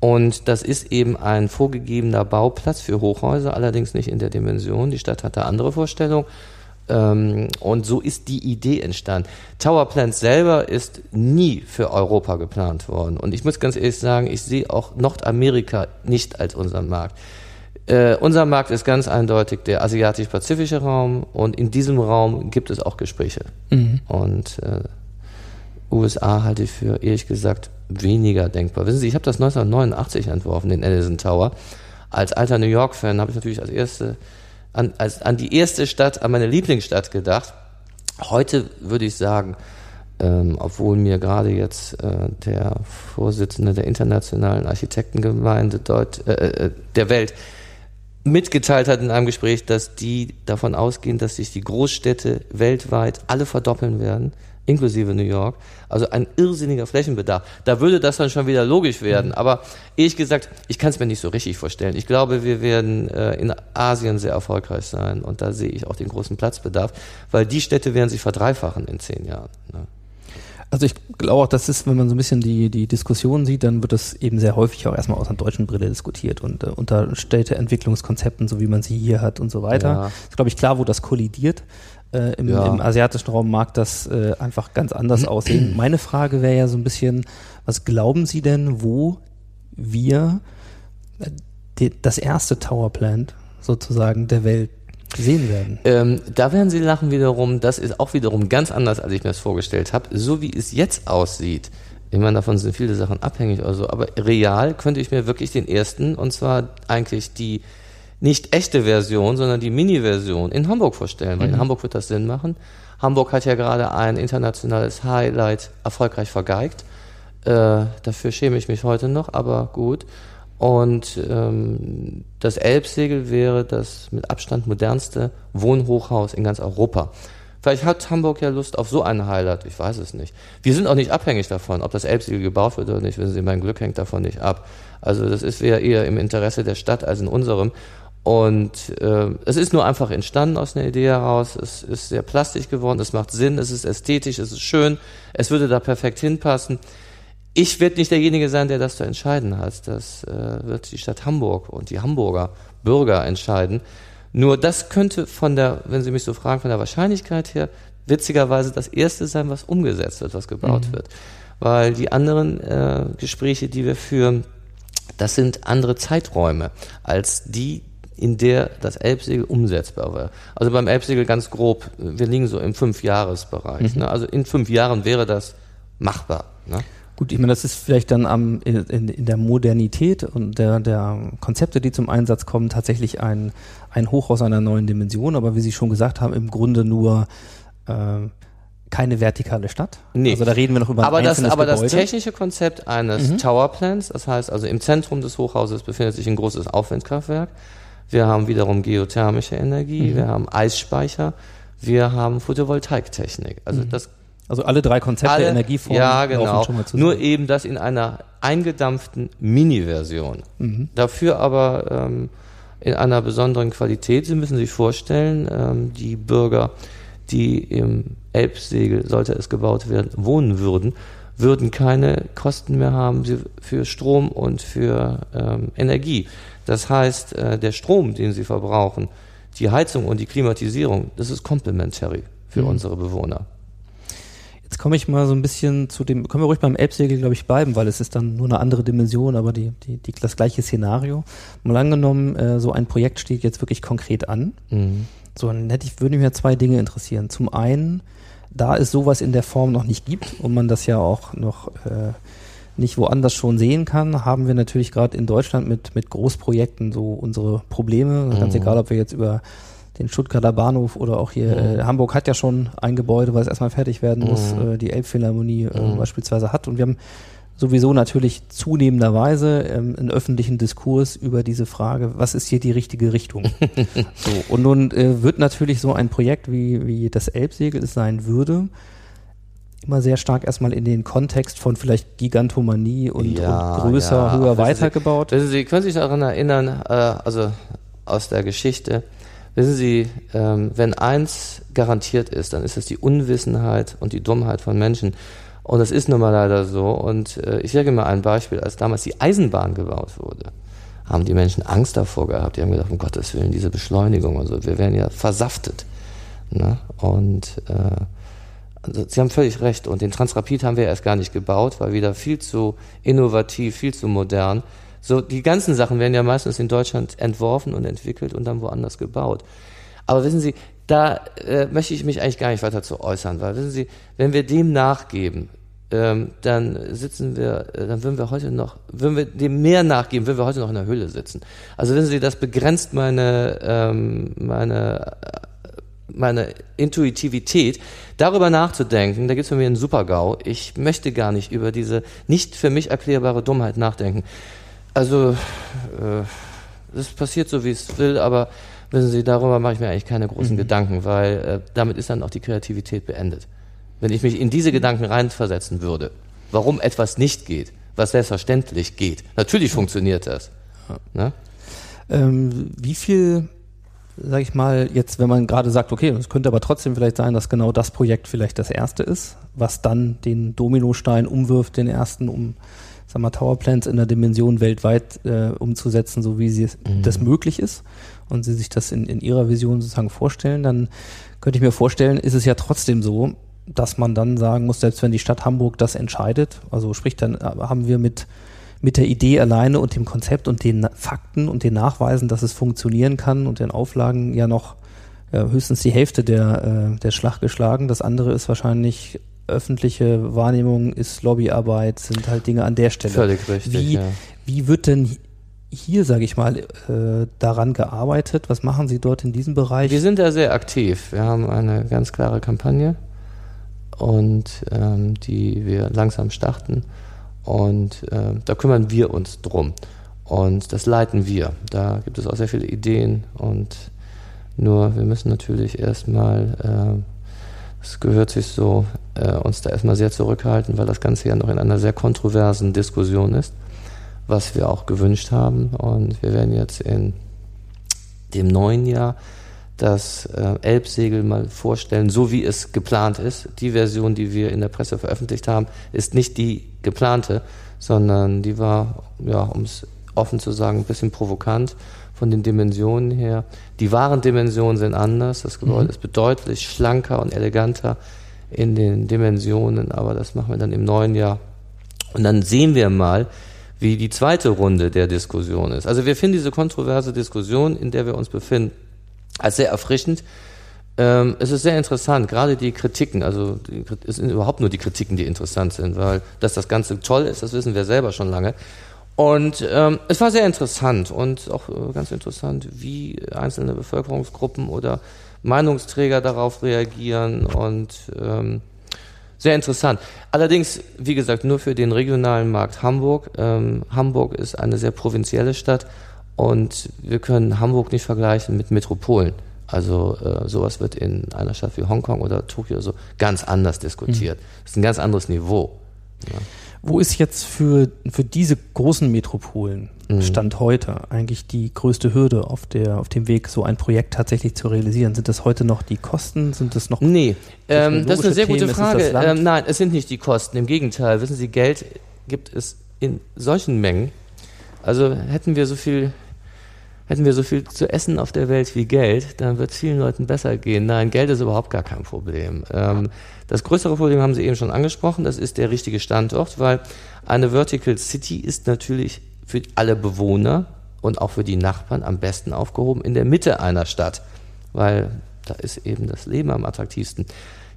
Und das ist eben ein vorgegebener Bauplatz für Hochhäuser, allerdings nicht in der Dimension. Die Stadt hatte andere Vorstellungen. Ähm, und so ist die Idee entstanden. Tower Plants selber ist nie für Europa geplant worden. Und ich muss ganz ehrlich sagen, ich sehe auch Nordamerika nicht als unseren Markt. Äh, unser Markt ist ganz eindeutig der asiatisch-pazifische Raum und in diesem Raum gibt es auch Gespräche. Mhm. Und äh, USA halte ich für, ehrlich gesagt, weniger denkbar. Wissen Sie, ich habe das 1989 entworfen, den Edison Tower. Als alter New York-Fan habe ich natürlich als erste, an, als, an die erste Stadt, an meine Lieblingsstadt gedacht. Heute würde ich sagen, ähm, obwohl mir gerade jetzt äh, der Vorsitzende der internationalen Architektengemeinde dort, äh, äh der Welt mitgeteilt hat in einem Gespräch, dass die davon ausgehen, dass sich die Großstädte weltweit alle verdoppeln werden, inklusive New York. Also ein irrsinniger Flächenbedarf. Da würde das dann schon wieder logisch werden. Mhm. Aber ehrlich gesagt, ich kann es mir nicht so richtig vorstellen. Ich glaube, wir werden äh, in Asien sehr erfolgreich sein und da sehe ich auch den großen Platzbedarf, weil die Städte werden sich verdreifachen in zehn Jahren. Ne? Also ich glaube auch, das ist, wenn man so ein bisschen die, die Diskussion sieht, dann wird das eben sehr häufig auch erstmal aus einer deutschen Brille diskutiert und äh, unter Städteentwicklungskonzepten, so wie man sie hier hat und so weiter. Ja. Ist, glaube ich, klar, wo das kollidiert. Äh, im, ja. Im asiatischen Raum mag das äh, einfach ganz anders aussehen. Meine Frage wäre ja so ein bisschen, was glauben Sie denn, wo wir äh, die, das erste Tower Plant sozusagen der Welt sehen werden. Ähm, da werden Sie lachen wiederum. Das ist auch wiederum ganz anders, als ich mir das vorgestellt habe. So wie es jetzt aussieht, ich meine, davon sind viele Sachen abhängig oder so, aber real könnte ich mir wirklich den ersten, und zwar eigentlich die nicht echte Version, sondern die Mini-Version in Hamburg vorstellen, weil mhm. in Hamburg wird das Sinn machen. Hamburg hat ja gerade ein internationales Highlight erfolgreich vergeigt. Äh, dafür schäme ich mich heute noch, aber gut. Und ähm, das Elbsegel wäre das mit Abstand modernste Wohnhochhaus in ganz Europa. Vielleicht hat Hamburg ja Lust auf so ein Highlight, ich weiß es nicht. Wir sind auch nicht abhängig davon, ob das Elbsegel gebaut wird oder nicht. Wissen Sie, mein Glück hängt davon nicht ab. Also das ist eher im Interesse der Stadt als in unserem. Und äh, es ist nur einfach entstanden aus einer Idee heraus. Es ist sehr plastisch geworden, es macht Sinn, es ist ästhetisch, es ist schön, es würde da perfekt hinpassen ich werde nicht derjenige sein, der das zu entscheiden hat. Das äh, wird die Stadt Hamburg und die Hamburger Bürger entscheiden. Nur das könnte von der, wenn Sie mich so fragen, von der Wahrscheinlichkeit her, witzigerweise das erste sein, was umgesetzt wird, was gebaut mhm. wird. Weil die anderen äh, Gespräche, die wir führen, das sind andere Zeiträume als die, in der das Elbsegel umsetzbar war. Also beim Elbsegel ganz grob, wir liegen so im Fünfjahresbereich. Mhm. Ne? Also in fünf Jahren wäre das machbar. Ne? Gut, ich meine, das ist vielleicht dann am, in, in, der Modernität und der, der Konzepte, die zum Einsatz kommen, tatsächlich ein, ein Hoch aus einer neuen Dimension, aber wie Sie schon gesagt haben, im Grunde nur äh, keine vertikale Stadt. Nee. Also da reden wir noch über ein aber das, einzelnes aber das Gebäude. technische Konzept eines Towerplans, das heißt also im Zentrum des Hochhauses befindet sich ein großes Aufwindkraftwerk. Wir haben wiederum geothermische Energie, wir haben Eisspeicher, wir haben Photovoltaiktechnik. Also das also alle drei Konzepte, alle, Energieformen ja laufen genau, schon mal zusammen. nur eben das in einer eingedampften Mini-Version. Mhm. Dafür aber ähm, in einer besonderen Qualität. Sie müssen sich vorstellen, ähm, die Bürger, die im Elbsegel, sollte es gebaut werden, wohnen würden, würden keine Kosten mehr haben für Strom und für ähm, Energie. Das heißt, äh, der Strom, den sie verbrauchen, die Heizung und die Klimatisierung, das ist complementary für Mhm. unsere Bewohner. Jetzt komme ich mal so ein bisschen zu dem, können wir ruhig beim Elbsegel, glaube ich, bleiben, weil es ist dann nur eine andere Dimension, aber die, die, die, das gleiche Szenario. Mal angenommen, äh, so ein Projekt steht jetzt wirklich konkret an. Mhm. So, dann hätte ich, würde mich ja zwei Dinge interessieren. Zum einen, da es sowas in der Form noch nicht gibt und man das ja auch noch äh, nicht woanders schon sehen kann, haben wir natürlich gerade in Deutschland mit, mit Großprojekten so unsere Probleme. Ganz Mhm. egal, ob wir jetzt über den Stuttgarter Bahnhof oder auch hier, äh, Hamburg hat ja schon ein Gebäude, was erstmal fertig werden muss, Mhm. äh, die Elbphilharmonie äh, Mhm. beispielsweise hat. Und wir haben sowieso natürlich zunehmenderweise ähm, einen öffentlichen Diskurs über diese Frage, was ist hier die richtige Richtung? so, und nun äh, wird natürlich so ein Projekt, wie, wie das Elbsegel es sein würde, immer sehr stark erstmal in den Kontext von vielleicht Gigantomanie und, Ja, und größer, ja. höher Wissen Sie, weitergebaut. Wissen Sie, können Sie sich daran erinnern, äh, also aus der Geschichte, wissen Sie, ähm, wenn eins garantiert ist, dann ist es die Unwissenheit und die Dummheit von Menschen. Und das ist nun mal leider so. Und äh, ich sage mal ein Beispiel, als damals die Eisenbahn gebaut wurde, haben die Menschen Angst davor gehabt. Die haben gedacht, um Gottes Willen, diese Beschleunigung, also wir werden ja versaftet. Ne? Und äh, also Sie haben völlig recht. Und den Transrapid haben wir erst gar nicht gebaut, weil wieder viel zu innovativ, viel zu modern. So, die ganzen Sachen werden ja meistens in Deutschland entworfen und entwickelt und dann woanders gebaut. Aber wissen Sie, da äh, möchte ich mich eigentlich gar nicht weiter zu äußern, weil wissen Sie, wenn wir dem nachgeben, ähm, dann sitzen wir, äh, dann würden wir heute noch, würden wir dem mehr nachgeben, würden wir heute noch in der Höhle sitzen. Also wissen Sie, das begrenzt meine, ähm, meine meine Intuitivität, darüber nachzudenken, da gibt es für mich einen Super-GAU. Ich möchte gar nicht über diese nicht für mich erklärbare Dummheit nachdenken. Also, äh, das passiert so, wie es will, aber wissen Sie, darüber mache ich mir eigentlich keine großen Gedanken, weil äh, damit ist dann auch die Kreativität beendet. Wenn ich mich in diese Gedanken reinversetzen würde, warum etwas nicht geht, was selbstverständlich geht. Natürlich funktioniert das. Ne? Ähm, wie viel, sag ich mal, jetzt, wenn man gerade sagt, okay, es könnte aber trotzdem vielleicht sein, dass genau das Projekt vielleicht das erste ist, was dann den Dominostein umwirft, den ersten, um, sag mal, Towerplans in der Dimension weltweit äh, umzusetzen, so wie sie es, das möglich ist und sie sich das in, in ihrer Vision sozusagen vorstellen, dann könnte ich mir vorstellen, ist es ja trotzdem so, dass man dann sagen muss, selbst wenn die Stadt Hamburg das entscheidet, also sprich, dann äh, haben wir mit mit der Idee alleine und dem Konzept und den Fakten und den Nachweisen, dass es funktionieren kann und den Auflagen ja noch ja, höchstens die Hälfte der, äh, der Schlag geschlagen. Das andere ist wahrscheinlich öffentliche Wahrnehmung, ist Lobbyarbeit, sind halt Dinge an der Stelle. Völlig richtig. Wie, ja. wie wird denn hier, sage ich mal, äh, daran gearbeitet? Was machen Sie dort in diesem Bereich? Wir sind da sehr aktiv. Wir haben eine ganz klare Kampagne und ähm, die wir langsam starten und ähm, da kümmern wir uns drum und das leiten wir. Da gibt es auch sehr viele Ideen und nur wir müssen natürlich erstmal, äh, es gehört sich so, äh, uns da erstmal sehr zurückhalten, weil das Ganze ja noch in einer sehr kontroversen Diskussion ist, was wir auch gewünscht haben und wir werden jetzt in dem neuen Jahr das äh, Elbsegel mal vorstellen, so wie es geplant ist. Die Version, die wir in der Presse veröffentlicht haben, ist nicht die geplante, sondern die war, ja, um es offen zu sagen, ein bisschen provokant von den Dimensionen her. Die wahren Dimensionen sind anders. Das Gebäude ist bedeutlich schlanker und eleganter in den Dimensionen, aber das machen wir dann im neuen Jahr. Und dann sehen wir mal, wie die zweite Runde der Diskussion ist. Also wir finden diese kontroverse Diskussion, in der wir uns befinden, als sehr erfrischend. Ähm, es ist sehr interessant, gerade die Kritiken, also die, es sind überhaupt nur die Kritiken, die interessant sind, weil dass das Ganze toll ist, das wissen wir selber schon lange. Und ähm, es war sehr interessant und auch äh, ganz interessant, wie einzelne Bevölkerungsgruppen oder Meinungsträger darauf reagieren und ähm, Sehr interessant. Allerdings, wie gesagt, nur für den regionalen Markt Hamburg. Ähm, Hamburg ist eine sehr provinzielle Stadt und wir können Hamburg nicht vergleichen mit Metropolen. Also äh, sowas wird in einer Stadt wie Hongkong oder Tokio so ganz anders diskutiert. Das ist ein ganz anderes Niveau. Ja. Wo ist jetzt für, für diese großen Metropolen Mhm. Stand heute eigentlich die größte Hürde auf, der, auf dem Weg, so ein Projekt tatsächlich zu realisieren? Sind das heute noch die Kosten? Sind das noch Nee, ähm, das ist eine sehr gute Themen? Es Frage. Ähm, nein, es sind nicht die Kosten. Im Gegenteil, wissen Sie, Geld gibt es in solchen Mengen. Also hätten wir so viel, hätten wir so viel zu essen auf der Welt wie Geld, dann wird es vielen Leuten besser gehen. Nein, Geld ist überhaupt gar kein Problem. Ähm, das größere Problem haben Sie eben schon angesprochen, das ist der richtige Standort, weil eine Vertical City ist natürlich für alle Bewohner und auch für die Nachbarn am besten aufgehoben in der Mitte einer Stadt, weil da ist eben das Leben am attraktivsten.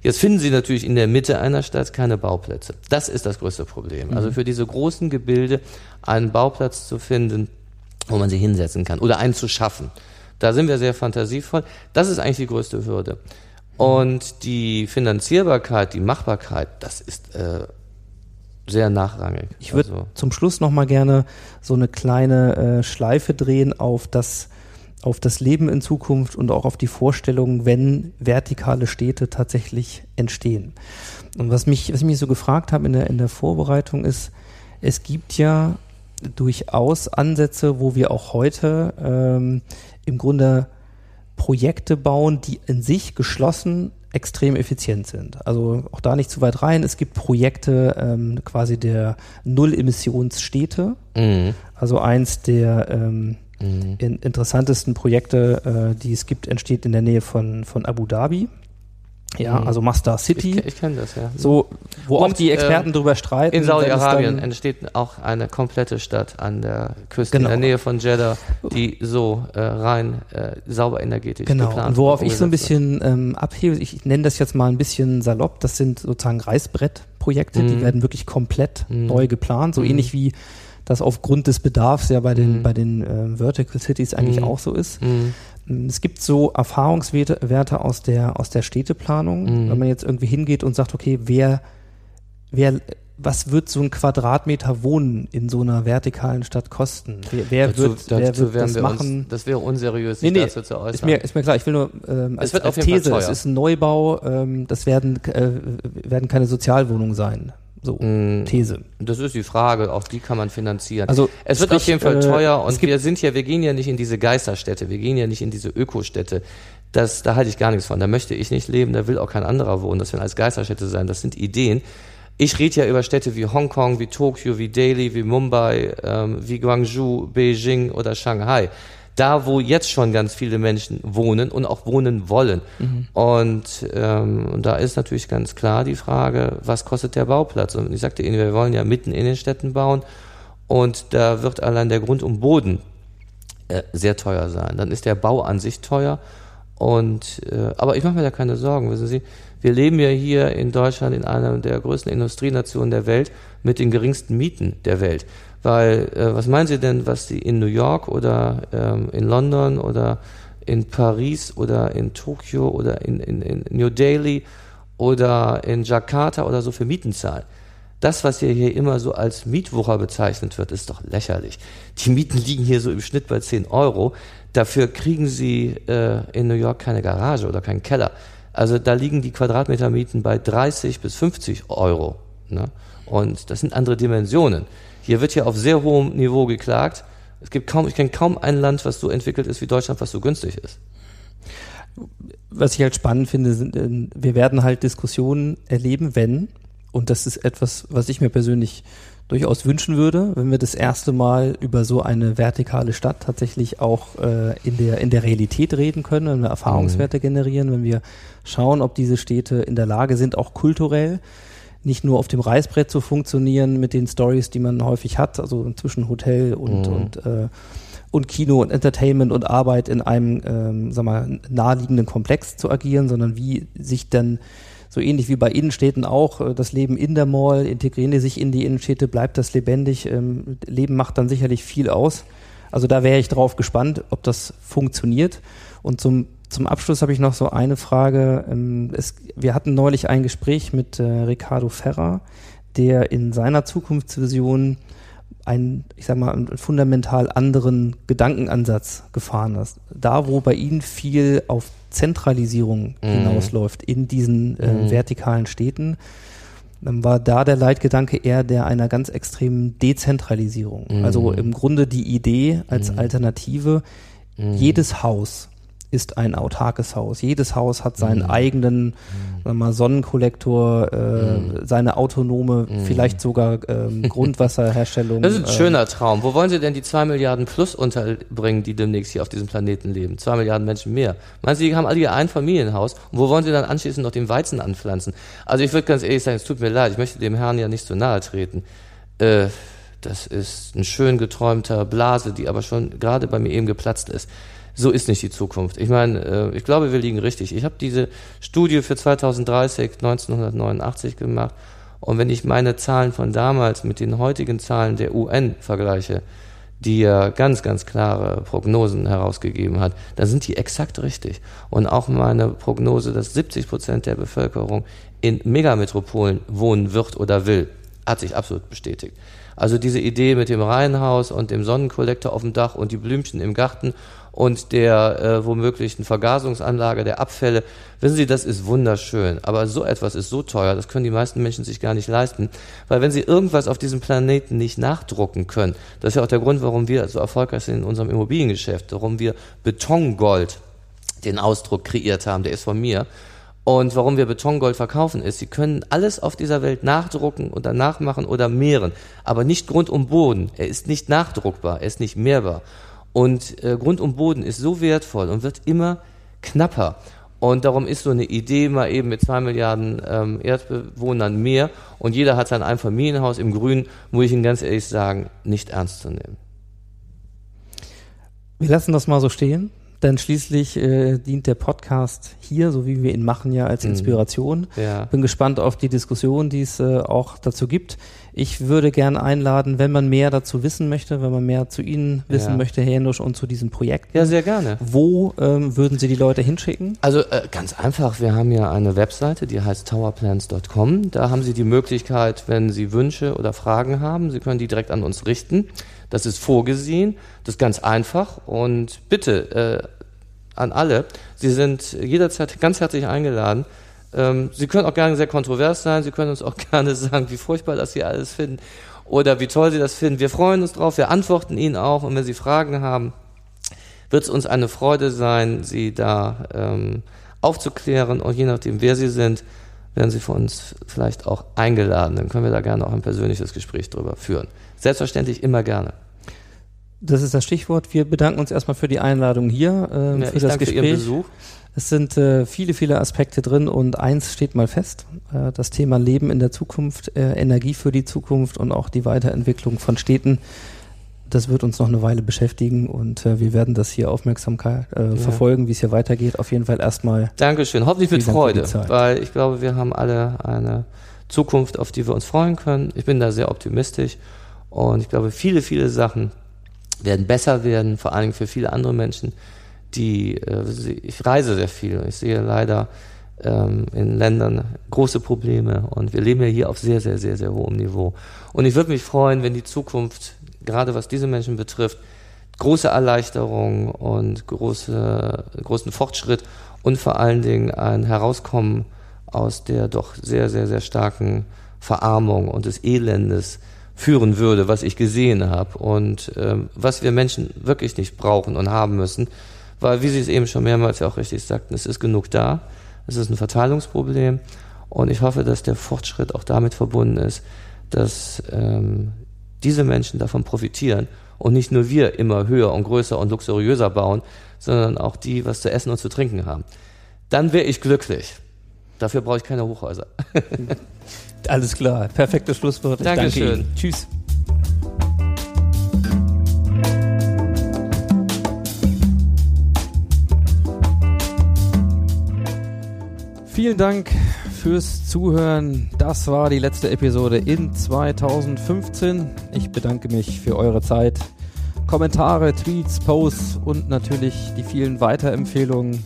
Jetzt finden Sie natürlich in der Mitte einer Stadt keine Bauplätze. Das ist das größte Problem. Also für diese großen Gebilde einen Bauplatz zu finden, wo man sie hinsetzen kann oder einen zu schaffen. Da sind wir sehr fantasievoll. Das ist eigentlich die größte Hürde. Und die Finanzierbarkeit, die Machbarkeit, das ist äh, sehr nachrangig. Ich würde Also- zum Schluss noch mal gerne so eine kleine äh, Schleife drehen auf das, auf das Leben in Zukunft und auch auf die Vorstellung, wenn vertikale Städte tatsächlich entstehen. Und was mich, was ich mich so gefragt habe in der, in der Vorbereitung ist, es gibt ja durchaus Ansätze, wo wir auch heute ähm, im Grunde Projekte bauen, die in sich geschlossen extrem effizient sind. Also auch da nicht zu weit rein. Es gibt Projekte ähm, quasi der Null-Emissionsstädte. Mhm. Also eins der ähm, Mhm. in, interessantesten Projekte, äh, die es gibt, entsteht in der Nähe von, von Abu Dhabi. Ja, Mhm. also Ich, City. ich kenne das, ja. so, wo auch Und, die Experten ähm, drüber streiten. In Saudi-Arabien entsteht auch eine komplette Stadt an der Küste Genau. in der Nähe von Jeddah, die so äh, rein äh, sauber energetisch Genau, geplant und worauf ich so ein bisschen ähm, abhebe, ich nenne das jetzt mal ein bisschen salopp, das sind sozusagen Reißbrettprojekte, die Mhm. werden wirklich komplett Mhm. neu geplant, so Mhm. ähnlich wie das aufgrund des Bedarfs ja bei den, Mhm. bei den ähm, Vertical Cities eigentlich Mhm. auch so ist. Mhm. Ähm, Es gibt so Erfahrungswerte Werte aus der, aus der Städteplanung, Mhm. wenn man jetzt irgendwie hingeht und sagt, okay, wer, wer, was wird so ein Quadratmeter Wohnen in so einer vertikalen Stadt kosten? Wer, wer dazu, wird, wer dazu wird werden das wir machen? Uns, das wäre unseriös, Nee, sich nee, dazu zu äußern. Ist mir, ist mir klar, ich will nur ähm, als, Es wird als These, es ist ein Neubau, ähm, das werden, äh, werden keine Sozialwohnungen sein. So, Mm, These. Das ist die Frage, auch die kann man finanzieren. Also es wird sprich, auf jeden Fall äh, teuer und wir sind ja, wir gehen ja nicht in diese Geisterstädte, wir gehen ja nicht in diese Ökostädte. Das, da halte ich gar nichts von. Da möchte ich nicht leben, da will auch kein anderer wohnen. Das werden als Geisterstädte sein. Das sind Ideen. Ich rede ja über Städte wie Hongkong, wie Tokio, wie Delhi, wie Mumbai, ähm, wie Guangzhou, Beijing oder Shanghai. Da, wo jetzt schon ganz viele Menschen wohnen und auch wohnen wollen. Und, ähm, da ist natürlich ganz klar die Frage, was kostet der Bauplatz? Und ich sagte Ihnen, wir wollen ja mitten in den Städten bauen und da wird allein der Grund und Boden äh, sehr teuer sein. Dann ist der Bau an sich teuer. Und äh, aber ich mache mir da keine Sorgen, wissen Sie. Wir leben ja hier in Deutschland in einer der größten Industrienationen der Welt mit den geringsten Mieten der Welt. Weil, äh, was meinen Sie denn, was die in New York oder ähm, in London oder in Paris oder in Tokio oder in, in, in New Delhi oder in Jakarta oder so für Mieten zahlen? Das, was hier, hier immer so als Mietwucher bezeichnet wird, ist doch lächerlich. Die Mieten liegen hier so im Schnitt bei 10 Euro. Dafür kriegen sie äh, in New York keine Garage oder keinen Keller. Also da liegen die Quadratmetermieten bei 30 bis 50 Euro. Ne? Und das sind andere Dimensionen. Hier wird ja auf sehr hohem Niveau geklagt. Es gibt kaum, ich kenne kaum ein Land, was so entwickelt ist wie Deutschland, was so günstig ist. Was ich halt spannend finde, sind, äh, wir werden halt Diskussionen erleben, wenn, und das ist etwas, was ich mir persönlich durchaus wünschen würde, wenn wir das erste Mal über so eine vertikale Stadt tatsächlich auch äh, in, der, in der Realität reden können, wenn wir Erfahrungswerte generieren, wenn wir schauen, ob diese Städte in der Lage sind, auch kulturell nicht nur auf dem Reißbrett zu funktionieren mit den Stories, die man häufig hat, also zwischen Hotel und, Mhm. und, äh, und Kino und Entertainment und Arbeit in einem, ähm, sag mal, naheliegenden Komplex zu agieren, sondern wie sich dann so ähnlich wie bei Innenstädten auch, äh, das Leben in der Mall, integrieren die sich in die Innenstädte, bleibt das lebendig. Ähm, Leben macht dann sicherlich viel aus. Also da wäre ich drauf gespannt, ob das funktioniert. Und zum zum Abschluss habe ich noch so eine Frage. Ähm, es, wir hatten neulich ein Gespräch mit äh, Ricardo Ferrer, der in seiner Zukunftsvision einen, ich sag mal, einen fundamental anderen Gedankenansatz gefahren ist. Da, wo bei Ihnen viel auf Zentralisierung Mhm. hinausläuft in diesen äh, Mhm. vertikalen Städten, dann war da der Leitgedanke eher der einer ganz extremen Dezentralisierung. Mhm. Also im Grunde die Idee als Mhm. Alternative, Mhm. jedes Haus ist ein autarkes Haus. Jedes Haus hat seinen Mhm. eigenen sagen wir mal, Sonnenkollektor, äh, Mhm. seine autonome, Mhm. vielleicht sogar ähm, Grundwasserherstellung. Das ist ein ähm, schöner Traum. Wo wollen Sie denn die zwei Milliarden plus unterbringen, die demnächst hier auf diesem Planeten leben? Zwei Milliarden Menschen mehr. Meinen Sie, die haben alle ihr Einfamilienhaus? Und wo wollen Sie dann anschließend noch den Weizen anpflanzen? Also ich würde ganz ehrlich sagen, es tut mir leid, ich möchte dem Herrn ja nicht so nahe treten. Äh, das ist ein schön geträumter Blase, die aber schon gerade bei mir eben geplatzt ist. So ist nicht die Zukunft. Ich meine, äh, ich glaube, wir liegen richtig. Ich habe diese Studie für 2030, 1989 gemacht. Und wenn ich meine Zahlen von damals mit den heutigen Zahlen der UN vergleiche, die ja ganz, ganz klare Prognosen herausgegeben hat, dann sind die exakt richtig. Und auch meine Prognose, dass 70 Prozent der Bevölkerung in Megametropolen wohnen wird oder will, hat sich absolut bestätigt. Also diese Idee mit dem Reihenhaus und dem Sonnenkollektor auf dem Dach und die Blümchen im Garten und der äh, womöglichen Vergasungsanlage der Abfälle, wissen Sie, das ist wunderschön. Aber so etwas ist so teuer, das können die meisten Menschen sich gar nicht leisten. Weil wenn sie irgendwas auf diesem Planeten nicht nachdrucken können, das ist ja auch der Grund, warum wir so erfolgreich sind in unserem Immobiliengeschäft, warum wir Betongold den Ausdruck kreiert haben, der ist von mir. Und warum wir Betongold verkaufen ist, sie können alles auf dieser Welt nachdrucken oder nachmachen oder mehren, aber nicht Grund und Boden. Er ist nicht nachdruckbar, er ist nicht mehrbar. Und äh, Grund und Boden ist so wertvoll und wird immer knapper. Und darum ist so eine Idee mal eben mit zwei Milliarden ähm, Erdbewohnern mehr und jeder hat sein Einfamilienhaus im Grün, muss ich Ihnen ganz ehrlich sagen, nicht ernst zu nehmen. Wir lassen das mal so stehen, denn schließlich äh, dient der Podcast hier, so wie wir ihn machen, ja als Mhm. Inspiration. Ja. Bin gespannt auf die Diskussion, die es äh, auch dazu gibt. Ich würde gerne einladen, wenn man mehr dazu wissen möchte, wenn man mehr zu Ihnen wissen Ja. möchte, Herr Jenosch, und zu diesen Projekten. Ja, sehr gerne. Wo ähm, würden Sie die Leute hinschicken? Also äh, ganz einfach, wir haben ja eine Webseite, die heißt towerplans.com. Da haben Sie die Möglichkeit, wenn Sie Wünsche oder Fragen haben, Sie können die direkt an uns richten. Das ist vorgesehen, das ist ganz einfach und bitte äh, an alle, Sie sind jederzeit ganz herzlich eingeladen. Ähm, Sie können auch gerne sehr kontrovers sein, Sie können uns auch gerne sagen, wie furchtbar das Sie alles finden oder wie toll Sie das finden. Wir freuen uns drauf, wir antworten Ihnen auch und wenn Sie Fragen haben, wird es uns eine Freude sein, Sie da ähm, aufzuklären und je nachdem, wer Sie sind, werden Sie von uns vielleicht auch eingeladen. Dann können wir da gerne auch ein persönliches Gespräch drüber führen. Selbstverständlich immer gerne. Das ist das Stichwort. Wir bedanken uns erstmal für die Einladung hier, ähm, Ja, für das danke für Ihren Gespräch. Besuch. Es sind äh, viele, viele Aspekte drin und eins steht mal fest, äh, das Thema Leben in der Zukunft, äh, Energie für die Zukunft und auch die Weiterentwicklung von Städten. Das wird uns noch eine Weile beschäftigen und äh, wir werden das hier Aufmerksamkeit äh, Ja. verfolgen, wie es hier weitergeht. Auf jeden Fall erstmal Dankeschön. Hoffentlich mit Freude, weil ich glaube, wir haben alle eine Zukunft, auf die wir uns freuen können. Ich bin da sehr optimistisch und ich glaube, viele, viele Sachen werden besser werden, vor allen Dingen für viele andere Menschen, die, äh, ich reise sehr viel und ich sehe leider ähm, in Ländern große Probleme und wir leben ja hier auf sehr, sehr, sehr, sehr hohem Niveau. Und ich würde mich freuen, wenn die Zukunft, gerade was diese Menschen betrifft, große Erleichterung und große, großen Fortschritt und vor allen Dingen ein Herauskommen aus der doch sehr, sehr, sehr starken Verarmung und des Elendes führen würde, was ich gesehen habe und ähm, was wir Menschen wirklich nicht brauchen und haben müssen, weil, wie Sie es eben schon mehrmals auch richtig sagten, es ist genug da, es ist ein Verteilungsproblem und ich hoffe, dass der Fortschritt auch damit verbunden ist, dass ähm, diese Menschen davon profitieren und nicht nur wir immer höher und größer und luxuriöser bauen, sondern auch die, was zu essen und zu trinken haben. Dann wäre ich glücklich. Dafür brauche ich keine Hochhäuser. alles klar. Perfektes Schlusswort. Ich Dankeschön. Danke Ihnen. Tschüss. Vielen Dank fürs Zuhören. Das war die letzte Episode in 2015. Ich bedanke mich für eure Zeit. Kommentare, Tweets, Posts und natürlich die vielen Weiterempfehlungen.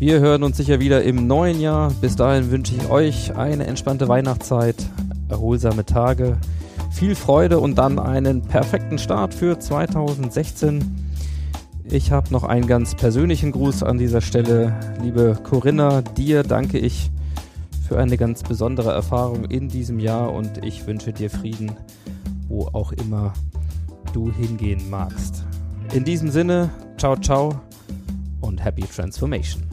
Wir hören uns sicher wieder im neuen Jahr. Bis dahin wünsche ich euch eine entspannte Weihnachtszeit, erholsame Tage, viel Freude und dann einen perfekten Start für 2016. Ich habe noch einen ganz persönlichen Gruß an dieser Stelle. Liebe Corinna, dir danke ich für eine ganz besondere Erfahrung in diesem Jahr und ich wünsche dir Frieden, wo auch immer du hingehen magst. In diesem Sinne, ciao, ciao und happy transformation.